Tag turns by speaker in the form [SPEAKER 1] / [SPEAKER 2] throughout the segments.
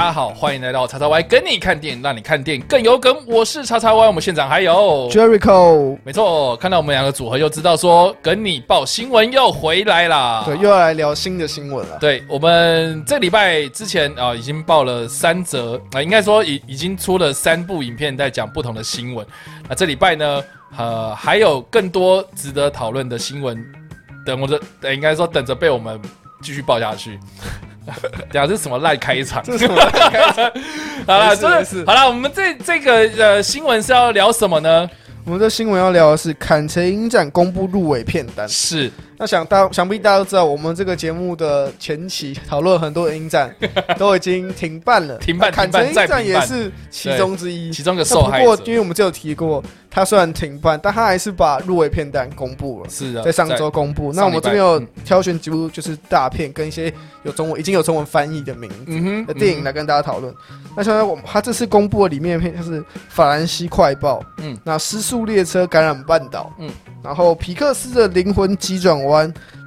[SPEAKER 1] 大家好，欢迎来到叉叉 Y 跟你看电影，让你看电影更有梗。我是叉叉 Y，我们现场还有
[SPEAKER 2] Jericho，
[SPEAKER 1] 没错，看到我们两个组合，又知道说跟你报新闻又回来啦。
[SPEAKER 2] 对，又要来聊新的新闻了。
[SPEAKER 1] 对，我们这礼拜之前啊、呃，已经报了三则啊、呃，应该说已已经出了三部影片在讲不同的新闻。那这礼拜呢，呃，还有更多值得讨论的新闻，等我的，应该说等着被我们继续报下去。讲这是什么烂开场？这是什么烂开场？好了，就是好了。我们这这个呃新闻是要聊什么呢？
[SPEAKER 2] 我们的新闻要聊的是坎城影展公布入围片单。
[SPEAKER 1] 是。
[SPEAKER 2] 那想大想必大家都知道，我们这个节目的前期讨论很多的影展 都已经停办了。
[SPEAKER 1] 停办，
[SPEAKER 2] 砍成影展也是其中之一，
[SPEAKER 1] 其中的受害者。
[SPEAKER 2] 不过，因为我们就有提过，他虽然停办，但他还是把入围片单公布了。
[SPEAKER 1] 是的，
[SPEAKER 2] 在上周公布。那我们这边有挑选几部就是大片跟一些有中文已经有中文翻译的名字的电影来跟大家讨论。那现在我们他这次公布的里面的片就是《法兰西快报》，嗯，那《失速列车感染半岛》，嗯。然后皮克斯的灵魂急转弯，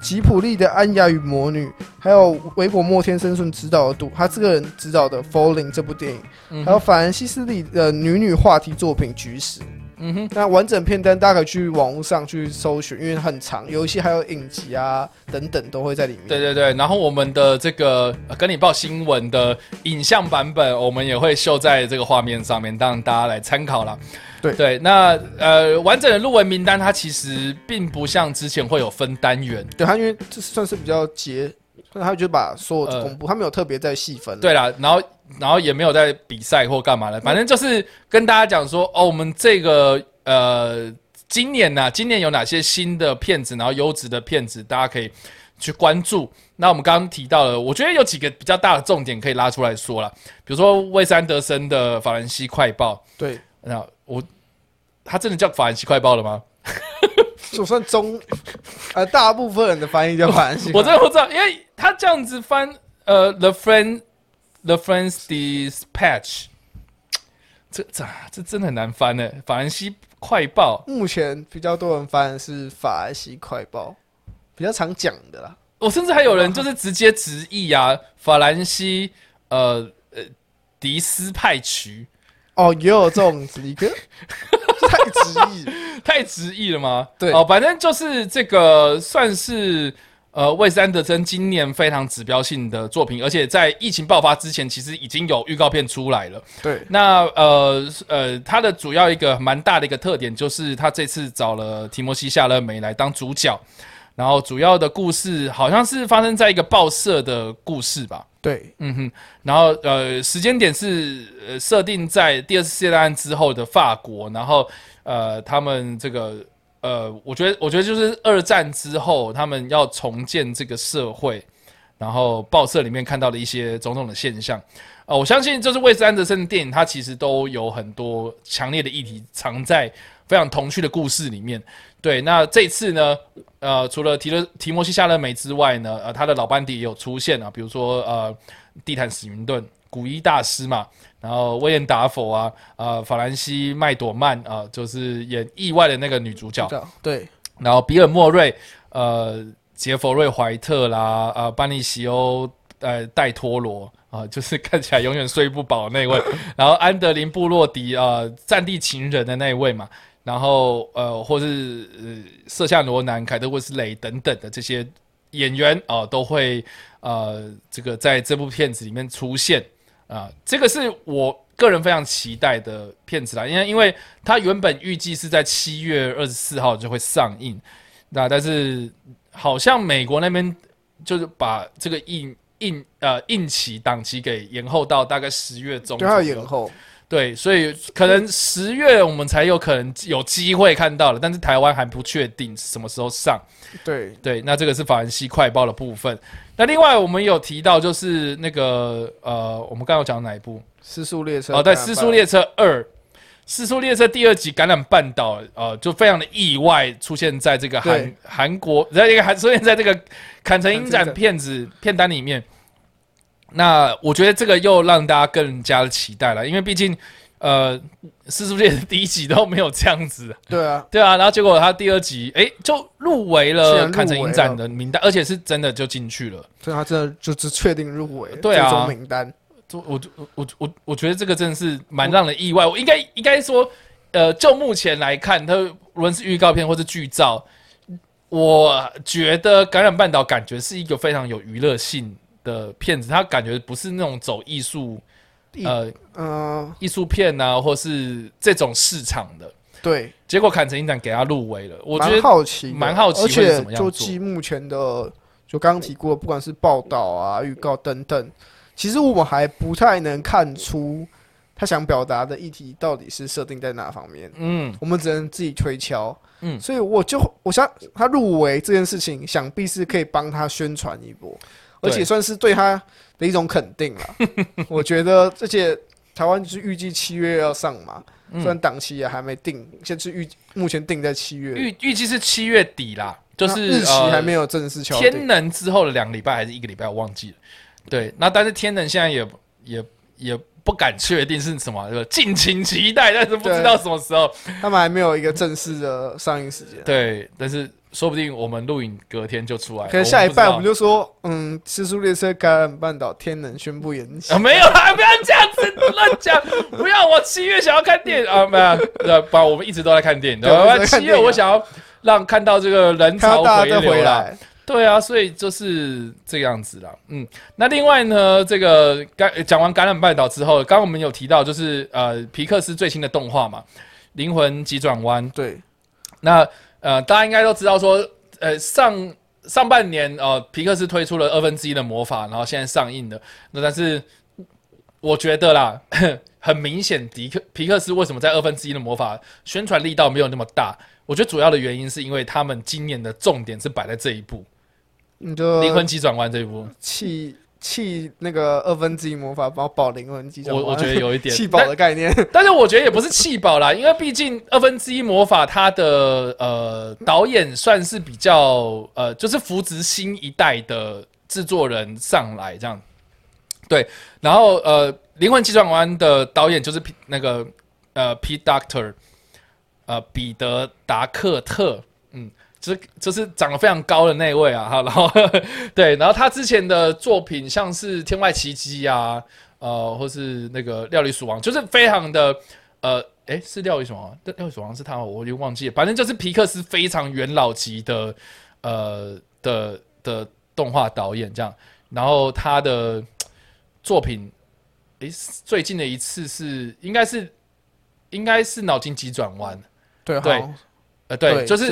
[SPEAKER 2] 吉普力的安雅与魔女，还有维果莫天生顺执导的，他这个人执导的《Falling》这部电影，嗯、还有法兰西斯利的女女话题作品《菊石》。嗯哼，那完整片单大家可以去网络上去搜寻，因为很长，有一些还有影集啊等等都会在里面。
[SPEAKER 1] 对对对，然后我们的这个跟你报新闻的影像版本，我们也会秀在这个画面上面，让大家来参考啦。
[SPEAKER 2] 对
[SPEAKER 1] 对，那呃，完整的入围名单它其实并不像之前会有分单元，
[SPEAKER 2] 对它因为这算是比较结，那他就把所有的公布，呃、他没有特别在细分。
[SPEAKER 1] 对啦，然后然后也没有在比赛或干嘛的，反正就是跟大家讲说，哦，我们这个呃，今年呢、啊，今年有哪些新的片子，然后优质的片子，大家可以去关注。那我们刚刚提到了，我觉得有几个比较大的重点可以拉出来说了，比如说魏三德森的《法兰西快报》，
[SPEAKER 2] 对，
[SPEAKER 1] 那。我，他真的叫法兰西快报了吗？
[SPEAKER 2] 就算中，呃，大部分人的翻译叫法兰西。
[SPEAKER 1] 我真的不知道，因为他这样子翻，呃，The Friend，The Friends Dispatch，这这这真的很难翻呢。法兰西快报
[SPEAKER 2] 目前比较多人翻的是法兰西快报，比较常讲的啦。
[SPEAKER 1] 我甚至还有人就是直接直译啊，法兰西，呃呃，迪斯派曲。
[SPEAKER 2] 哦，也有这种直译，太直译，
[SPEAKER 1] 太直译了吗？
[SPEAKER 2] 对，
[SPEAKER 1] 哦，反正就是这个算是呃，魏斯安德森今年非常指标性的作品，而且在疫情爆发之前，其实已经有预告片出来了。
[SPEAKER 2] 对，
[SPEAKER 1] 那呃呃，他的主要一个蛮大的一个特点就是，他这次找了提摩西·夏勒梅来当主角，然后主要的故事好像是发生在一个报社的故事吧。
[SPEAKER 2] 对，
[SPEAKER 1] 嗯哼，然后呃，时间点是呃设定在第二次世界大战之后的法国，然后呃，他们这个呃，我觉得我觉得就是二战之后，他们要重建这个社会，然后报社里面看到的一些种种的现象，呃，我相信就是魏斯安德森的电影，它其实都有很多强烈的议题藏在非常童趣的故事里面。对，那这次呢，呃，除了提了提摩西夏勒梅之外呢，呃，他的老班底也有出现啊，比如说呃，地毯史云顿、古一大师嘛，然后威廉达佛啊，呃，法兰西麦朵曼啊、呃，就是演意外的那个女主角，
[SPEAKER 2] 对，
[SPEAKER 1] 然后比尔莫瑞，呃，杰佛瑞怀特啦，呃，班尼西欧，呃，戴托罗啊，就是看起来永远睡不饱那位，然后安德林布洛迪啊，呃，战地情人的那一位嘛。然后呃，或是呃，瑟夏罗南、凯特温斯雷等等的这些演员啊、呃，都会呃，这个在这部片子里面出现啊、这个是我个人非常期待的片子啦，因为因为它原本预计是在七月二十四号就会上映，那但是好像美国那边就是把这个印印呃印期档期给延后到大概十月中，
[SPEAKER 2] 对，要延后。
[SPEAKER 1] 对，所以可能十月我们才有可能有机会看到了，但是台湾还不确定什么时候上。
[SPEAKER 2] 对对，
[SPEAKER 1] 那这个是法兰西快报的部分。那另外我们有提到就是那个呃，我们刚刚讲哪一部？
[SPEAKER 2] 失速列车。
[SPEAKER 1] 哦，对，失速列车二，失速列车第二集感染半岛，呃，就非常的意外出现在这个韩韩国，在一个韩出现在这个坎城影展片子片单里面。那我觉得这个又让大家更加的期待了，因为毕竟，呃，失速列车第一集都没有这样子，
[SPEAKER 2] 对啊，
[SPEAKER 1] 对啊，然后结果他第二集，哎，就入围了坎城影展的名单，而且是真的就进去了，
[SPEAKER 2] 所以他真的就是确定入围，
[SPEAKER 1] 对啊，
[SPEAKER 2] 最终名单，
[SPEAKER 1] 我我我我我觉得这个真的是蛮让人意外。我应该应该说，呃，就目前来看，它无论是预告片或是剧照，我觉得《感染半岛》感觉是一个非常有娱乐性的片子，他感觉不是那种走艺术，呃呃，艺术片啊，或是这种市场的。
[SPEAKER 2] 对，
[SPEAKER 1] 结果坎城影展给他入围了，我觉得蛮
[SPEAKER 2] 好奇，
[SPEAKER 1] 蛮好奇，
[SPEAKER 2] 而且就记目前的，就刚刚提过，不管是报道啊、预告等等。其实我们还不太能看出他想表达的议题到底是设定在哪方面。嗯，我们只能自己推敲。嗯，所以我就我想他入围这件事情，想必是可以帮他宣传一波，而且算是对他的一种肯定了。我觉得，而且台湾是预计七月要上嘛，虽然档期也还没定，现在是预目前定在七月，
[SPEAKER 1] 预预计是七月底啦，就是
[SPEAKER 2] 日期还没有正式敲定。
[SPEAKER 1] 天能之后的两个礼拜还是一个礼拜，我忘记了。对，那但是天能现在也也也不敢确定是什么，对吧？敬请期待，但是不知道什么时候，
[SPEAKER 2] 他们还没有一个正式的上映时间。
[SPEAKER 1] 对，但是说不定我们录影隔天就出来。
[SPEAKER 2] 可能下一半我们就说，嗯，《尸速列车》感染半岛天能宣布延期。
[SPEAKER 1] 啊，没有啦，不要这样子乱讲，不要！我七月想要看电影啊，没有，对吧？我们一直都在看电影，对吧？七月我想要让看到这个人潮回流了。对啊，所以就是这个样子啦。嗯，那另外呢，这个刚讲完《感染半岛》之后，刚刚我们有提到，就是呃，皮克斯最新的动画嘛，《灵魂急转弯》。
[SPEAKER 2] 对，
[SPEAKER 1] 那呃，大家应该都知道说，呃，上上半年呃，皮克斯推出了二分之一的魔法，然后现在上映的。那但是我觉得啦，很明显，迪克皮克斯为什么在二分之一的魔法宣传力道没有那么大？我觉得主要的原因是因为他们今年的重点是摆在这一部。
[SPEAKER 2] 你就
[SPEAKER 1] 灵魂急转弯这一部
[SPEAKER 2] 弃弃那个二分之一魔法，然后保灵魂计算。
[SPEAKER 1] 我我觉得有一点
[SPEAKER 2] 弃保的概念，
[SPEAKER 1] 但，但是我觉得也不是弃保啦，因为毕竟二分之一魔法它的呃导演算是比较呃就是扶植新一代的制作人上来这样。对，然后呃灵魂计算弯的导演就是那个呃 Pete Docter，呃彼得达克特，嗯。就是就是长得非常高的那位啊，哈，然后对，然后他之前的作品像是《天外奇迹》啊，呃，或是那个《料理鼠王》，就是非常的呃，诶，是《料理鼠王》？《料理鼠王》是他，我已经忘记了。反正就是皮克斯非常元老级的呃的的动画导演这样。然后他的作品，诶，最近的一次是应该是应该是脑筋急转弯，
[SPEAKER 2] 对
[SPEAKER 1] 对。呃，对，
[SPEAKER 2] 对
[SPEAKER 1] 就是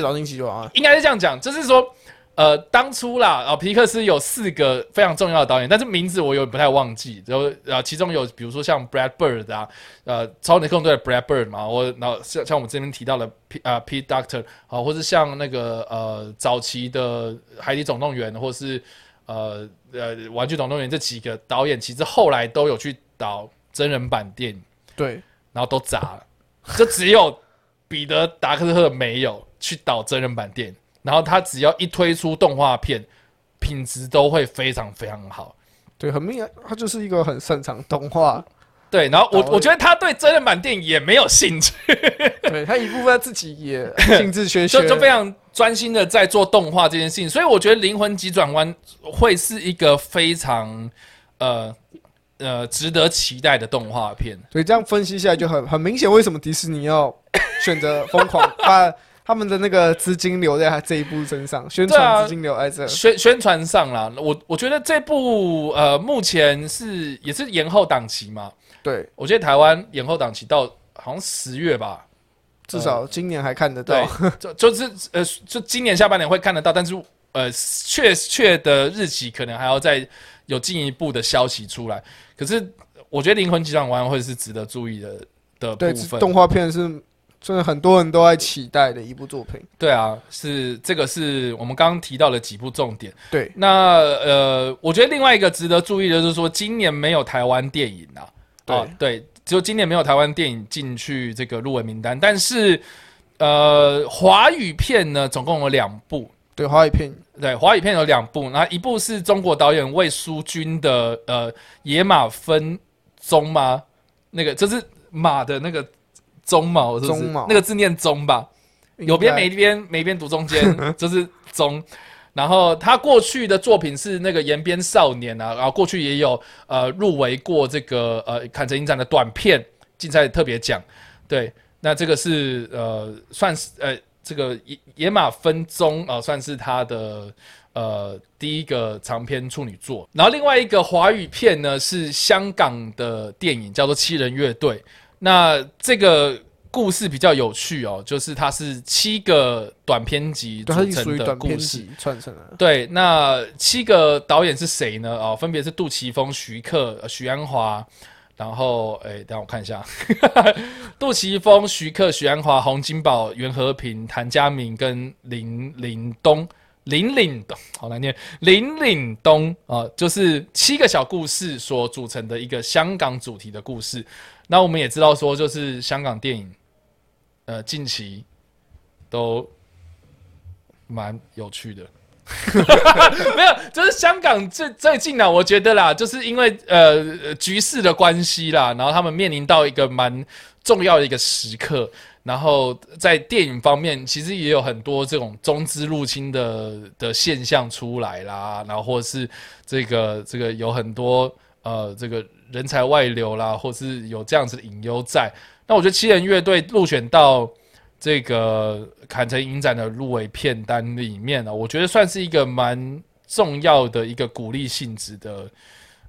[SPEAKER 1] 应该是这样讲，就是说，呃，当初啦，啊，皮克斯有四个非常重要的导演，但是名字我有点不太忘记，然后啊，其中有比如说像 Brad Bird 啊，呃，超能空队的 Brad Bird 嘛，我然后像像我们这边提到的 P 啊 Pete Doctor 啊，或是像那个呃早期的海底总动员，或是呃呃玩具总动员这几个导演，其实后来都有去导真人版电影，
[SPEAKER 2] 对，
[SPEAKER 1] 然后都砸了，就只有。彼得·达克特没有去导真人版电影，然后他只要一推出动画片，品质都会非常非常好。
[SPEAKER 2] 对，很明显，他就是一个很擅长动画。
[SPEAKER 1] 对，然后我我觉得他对真人版电影也没有兴趣。
[SPEAKER 2] 对，他一部分自己也兴致缺缺，
[SPEAKER 1] 就就非常专心的在做动画这件事情。所以我觉得《灵魂急转弯》会是一个非常呃。呃，值得期待的动画片。
[SPEAKER 2] 所以这样分析下来就很很明显，为什么迪士尼要选择疯狂把 他们的那个资金留在他这一部身上，宣传资金留在这、啊、
[SPEAKER 1] 宣宣传上啦。我我觉得这部呃，目前是也是延后档期嘛。
[SPEAKER 2] 对，
[SPEAKER 1] 我觉得台湾延后档期到好像十月吧，
[SPEAKER 2] 至少今年还看得到。
[SPEAKER 1] 呃、就就是呃，就今年下半年会看得到，但是呃，确确的日期可能还要再有进一步的消息出来。可是我觉得《灵魂急转弯》会是值得注意的的部分。
[SPEAKER 2] 动画片是真的很多人都在期待的一部作品。
[SPEAKER 1] 对啊，是这个是我们刚刚提到的几部重点。
[SPEAKER 2] 对，
[SPEAKER 1] 那呃，我觉得另外一个值得注意的就是说，今年没有台湾电影啊。对、哦、对，就今年没有台湾电影进去这个入围名单，但是呃，华语片呢，总共有两部。
[SPEAKER 2] 对，华语片。
[SPEAKER 1] 对，华语片有两部，那一部是中国导演魏书君的呃《野马分鬃》吗？那个就是马的那个鬃毛，是不是？那个字念鬃吧？有边没边没边读中间，就是鬃。然后他过去的作品是那个《延边少年》啊，然后过去也有呃入围过这个呃坎城影展的短片竞赛特别奖。对，那这个是呃算是呃这个野野马分鬃啊、呃，算是他的呃第一个长篇处女作。然后另外一个华语片呢是香港的电影，叫做《七人乐队》。那这个。故事比较有趣哦，就是它是七个短篇集组成的故事
[SPEAKER 2] 串成的。
[SPEAKER 1] 对，那七个导演是谁呢？哦，分别是杜琪峰、徐克、许鞍华，然后哎，等下我看一下，杜琪峰、徐克、许鞍华、洪金宝、袁和平、谭家明跟林林东，林岭东好难念，林岭东啊，就是七个小故事所组成的一个香港主题的故事。那我们也知道说，就是香港电影。呃，近期都蛮有趣的，没有，就是香港最最近呢，我觉得啦，就是因为呃局势的关系啦，然后他们面临到一个蛮重要的一个时刻，然后在电影方面，其实也有很多这种中资入侵的的现象出来啦，然后或者是这个这个有很多呃这个人才外流啦，或是有这样子的隐忧在。那我觉得七人乐队入选到这个坎城影展的入围片单里面呢，我觉得算是一个蛮重要的一个鼓励性质的，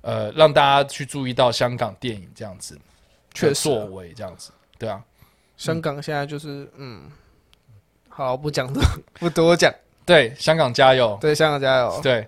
[SPEAKER 1] 呃，让大家去注意到香港电影这样子，确作为这样子，对啊，
[SPEAKER 2] 香港现在就是嗯，好，不讲的，不多讲。
[SPEAKER 1] 对，香港加油！
[SPEAKER 2] 对，香港加油！
[SPEAKER 1] 对，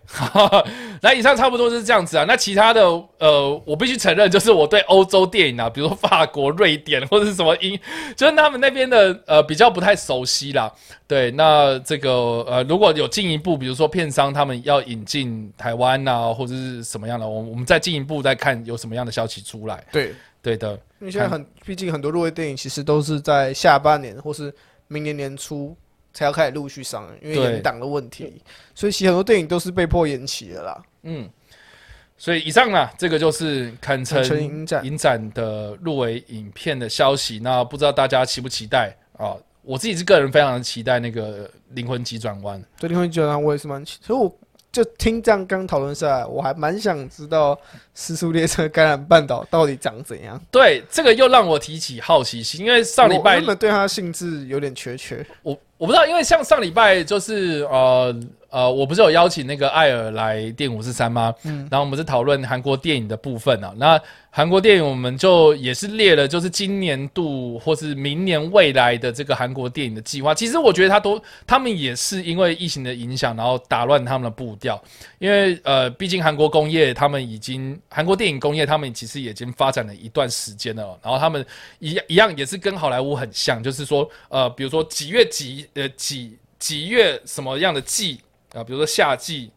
[SPEAKER 1] 那以上差不多就是这样子啊。那其他的，呃，我必须承认，就是我对欧洲电影啊，比如说法国、瑞典或者是什么英，就是他们那边的呃比较不太熟悉啦。对，那这个呃，如果有进一步，比如说片商他们要引进台湾啊，或者是什么样的，我我们再进一步再看有什么样的消息出来。
[SPEAKER 2] 对，
[SPEAKER 1] 对的。
[SPEAKER 2] 因为现在很，毕竟很多入围电影其实都是在下半年或是明年年初。才要开始陆续上，因为延档的问题，所以其实很多电影都是被迫延期的啦。
[SPEAKER 1] 嗯，所以以上呢，这个就是坎城影展影展的入围影片的消息。那不知道大家期不期待啊？我自己是个人非常的期待那个《灵魂急转弯》。
[SPEAKER 2] 对，《灵魂急转弯》我也是蛮期，所以我。就听这样刚讨论下来，我还蛮想知道《时速列车感染半岛》到底长怎样。
[SPEAKER 1] 对，这个又让我提起好奇心，因为上礼拜
[SPEAKER 2] 我们对他兴致有点缺缺。
[SPEAKER 1] 我我不知道，因为像上礼拜就是呃。呃，我不是有邀请那个艾尔来电影五四三吗？嗯，然后我们是讨论韩国电影的部分啊。那韩国电影我们就也是列了，就是今年度或是明年未来的这个韩国电影的计划。其实我觉得他都，他们也是因为疫情的影响，然后打乱他们的步调。因为呃，毕竟韩国工业他们已经，韩国电影工业他们其实已经发展了一段时间了。然后他们一一样也是跟好莱坞很像，就是说呃，比如说几月几呃几几月什么样的季。啊，比如说夏季、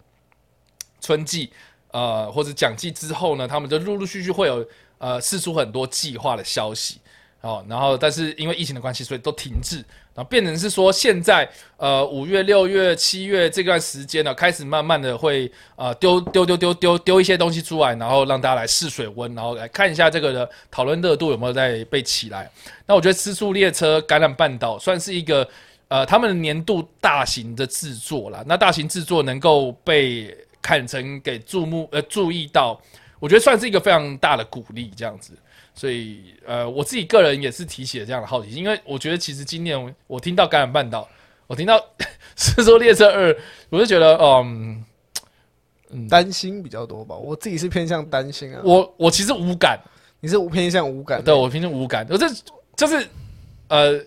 [SPEAKER 1] 春季，呃，或者讲季之后呢，他们就陆陆续续会有呃释出很多计划的消息，哦，然后但是因为疫情的关系，所以都停滞，然后变成是说现在呃五月、六月、七月这段时间呢，开始慢慢的会呃丢丢丢丢丢丢一些东西出来，然后让大家来试水温，然后来看一下这个的讨论热度有没有在被起来。那我觉得《尸速列车：感染半岛》算是一个。呃，他们的年度大型的制作啦，那大型制作能够被砍成给注目呃注意到，我觉得算是一个非常大的鼓励，这样子。所以呃，我自己个人也是提起了这样的好奇心，因为我觉得其实今年我听到《感染半岛》，我听到 《尸速列车二》，我就觉得嗯
[SPEAKER 2] 嗯担心比较多吧。我自己是偏向担心啊。
[SPEAKER 1] 我我其实无感，
[SPEAKER 2] 你是偏向无感？
[SPEAKER 1] 对，我偏向无感。我这就是呃。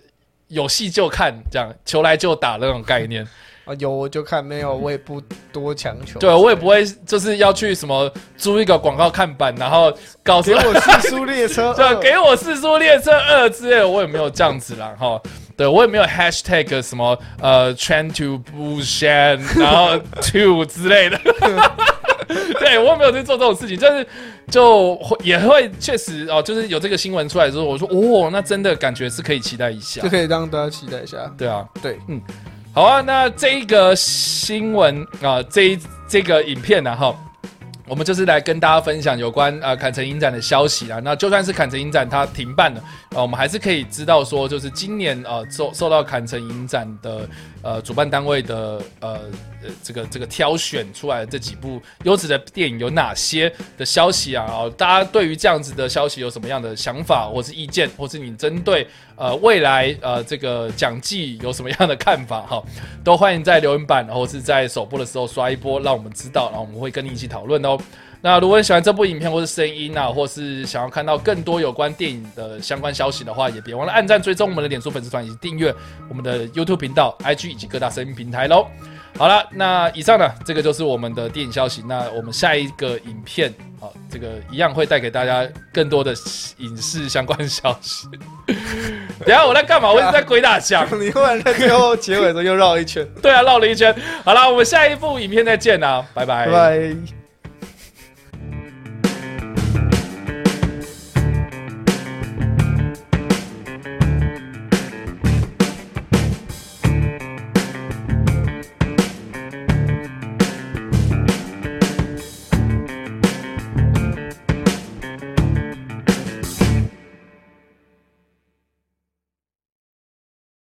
[SPEAKER 1] 有戏就看，这样球来就打那种概念
[SPEAKER 2] 啊，有我就看，没有我也不多强求。
[SPEAKER 1] 对，我也不会就是要去什么租一个广告看板，然后告诉
[SPEAKER 2] 给我四书列车，
[SPEAKER 1] 对，给我四书列车二之类的，我也没有这样子啦，哈。对，我也没有 hashtag 什么呃 Train to Busan，然后 to 之类的。对，我也没有去做这种事情，但是就会也会确实哦，就是有这个新闻出来之后，我说哦，那真的感觉是可以期待一下，
[SPEAKER 2] 就可以让大家期待一下。
[SPEAKER 1] 对啊，
[SPEAKER 2] 对，
[SPEAKER 1] 嗯，好啊，那这一个新闻啊，这一这个影片呢，哈，我们就是来跟大家分享有关呃坎城影展的消息啊。那就算是坎城影展它停办了，呃，我们还是可以知道说，就是今年呃受受到坎城影展的呃主办单位的呃呃这个这个挑选出来的这几部优质的电影有哪些的消息啊？哦，大家对于这样子的消息有什么样的想法或是意见，或是你针对呃未来呃这个奖季有什么样的看法？哈，都欢迎在留言板或是在首播的时候刷一波，让我们知道，然后我们会跟你一起讨论哦。那如果你喜欢这部影片或是声音啊，或是想要看到更多有关电影的相关消息的话，也别忘了按赞、追踪我们的脸书粉丝团以及订阅我们的 YouTube 频道、IG 以及各大声音平台喽。好了，那以上呢，这个就是我们的电影消息。那我们下一个影片，好，这个一样会带给大家更多的影视相关消息。等下我在干嘛？我一直在鬼打墙。
[SPEAKER 2] 你忽然在最后结尾的时候又绕了一圈。
[SPEAKER 1] 对啊，绕了一圈。好了，我们下一部影片再见啊，拜拜。
[SPEAKER 2] 拜拜。